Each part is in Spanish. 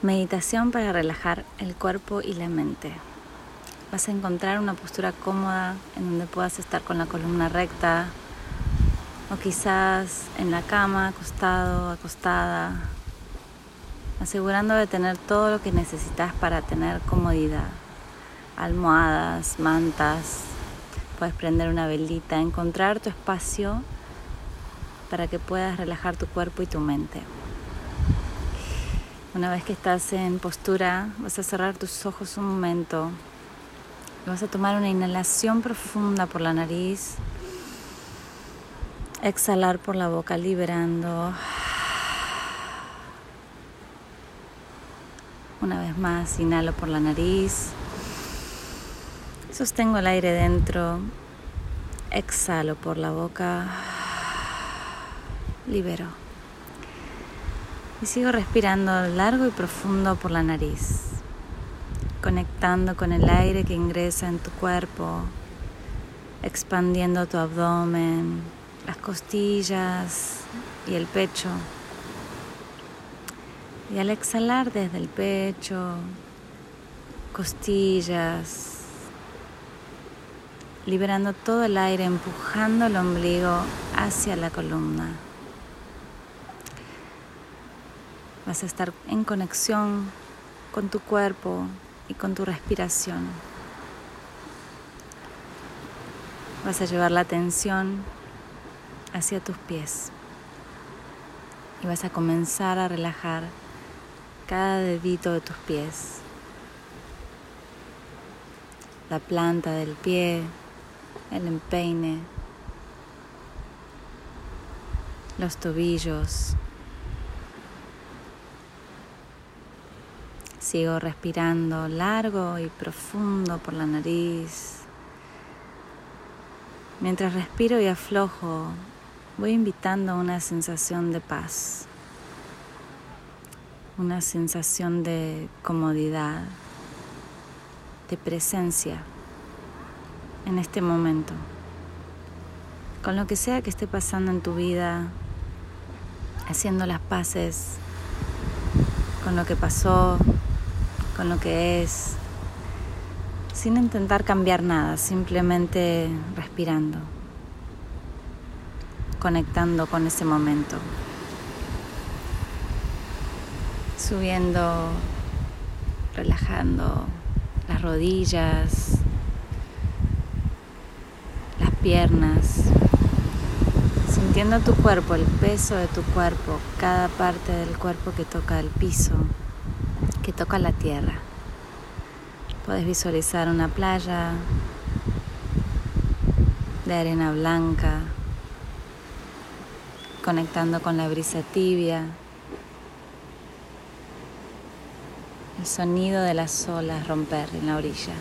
Meditación para relajar el cuerpo y la mente. Vas a encontrar una postura cómoda en donde puedas estar con la columna recta o quizás en la cama, acostado, acostada, asegurando de tener todo lo que necesitas para tener comodidad. Almohadas, mantas, puedes prender una velita, encontrar tu espacio para que puedas relajar tu cuerpo y tu mente. Una vez que estás en postura, vas a cerrar tus ojos un momento vas a tomar una inhalación profunda por la nariz, exhalar por la boca liberando. Una vez más, inhalo por la nariz, sostengo el aire dentro, exhalo por la boca, libero. Y sigo respirando largo y profundo por la nariz, conectando con el aire que ingresa en tu cuerpo, expandiendo tu abdomen, las costillas y el pecho. Y al exhalar desde el pecho, costillas, liberando todo el aire, empujando el ombligo hacia la columna. Vas a estar en conexión con tu cuerpo y con tu respiración. Vas a llevar la atención hacia tus pies y vas a comenzar a relajar cada dedito de tus pies, la planta del pie, el empeine, los tobillos, Sigo respirando largo y profundo por la nariz. Mientras respiro y aflojo, voy invitando una sensación de paz, una sensación de comodidad, de presencia en este momento. Con lo que sea que esté pasando en tu vida, haciendo las paces con lo que pasó, con lo que es, sin intentar cambiar nada, simplemente respirando, conectando con ese momento, subiendo, relajando las rodillas, las piernas, sintiendo tu cuerpo, el peso de tu cuerpo, cada parte del cuerpo que toca el piso que toca la tierra. Puedes visualizar una playa de arena blanca, conectando con la brisa tibia, el sonido de las olas romper en la orilla.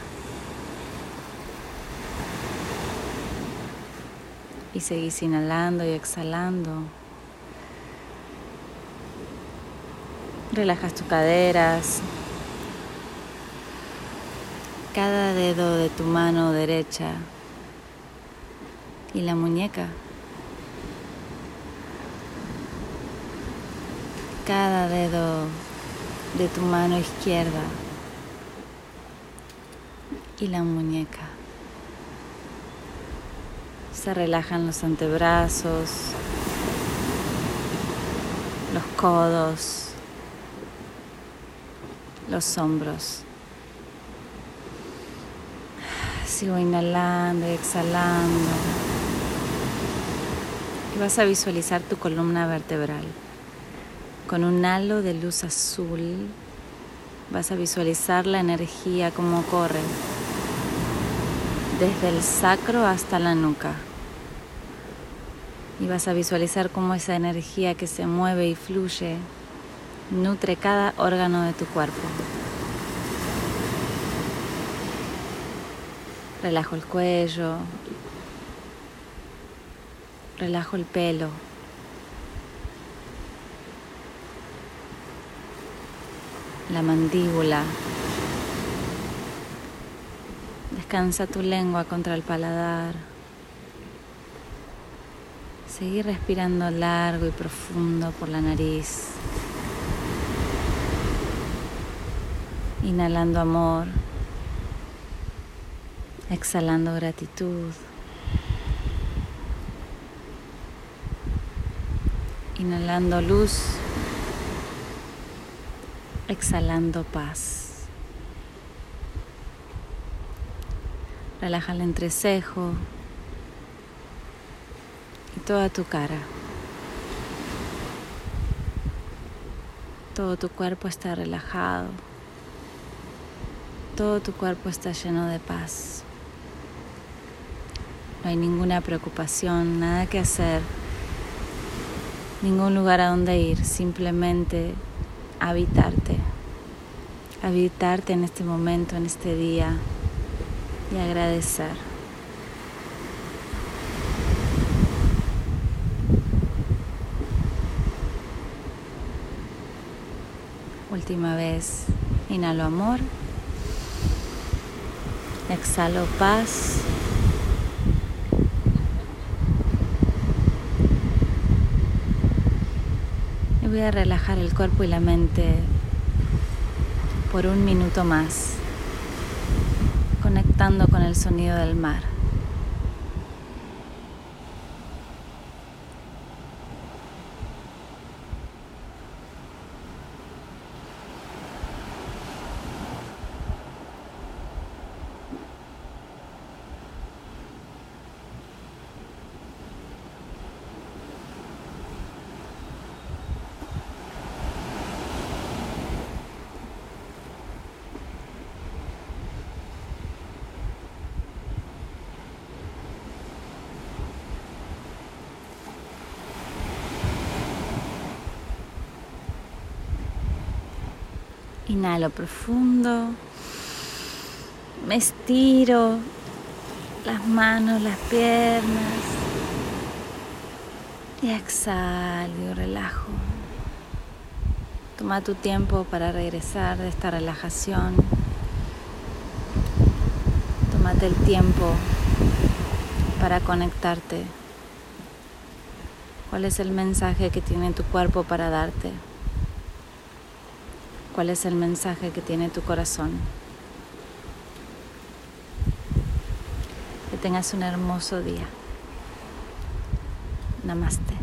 Y seguís inhalando y exhalando. Relajas tus caderas, cada dedo de tu mano derecha y la muñeca. Cada dedo de tu mano izquierda y la muñeca. Se relajan los antebrazos, los codos, los hombros. Sigo inhalando y exhalando. Y vas a visualizar tu columna vertebral. Con un halo de luz azul vas a visualizar la energía como corre desde el sacro hasta la nuca. Y vas a visualizar cómo esa energía que se mueve y fluye nutre cada órgano de tu cuerpo. Relajo el cuello, relajo el pelo. La mandíbula. Descansa tu lengua contra el paladar. Seguir respirando largo y profundo por la nariz. Inhalando amor. Exhalando gratitud. Inhalando luz. Exhalando paz. Relaja el entrecejo y toda tu cara. Todo tu cuerpo está relajado. Todo tu cuerpo está lleno de paz. No hay ninguna preocupación, nada que hacer, ningún lugar a donde ir, simplemente habitarte. Habitarte en este momento, en este día y agradecer. Última vez, inhalo amor, exhalo paz. Y voy a relajar el cuerpo y la mente por un minuto más, conectando con el sonido del mar. Inhalo profundo. Me estiro las manos, las piernas. Y exhalo y relajo. Toma tu tiempo para regresar de esta relajación. Tómate el tiempo para conectarte. ¿Cuál es el mensaje que tiene tu cuerpo para darte? Cuál es el mensaje que tiene tu corazón. Que tengas un hermoso día. Namaste.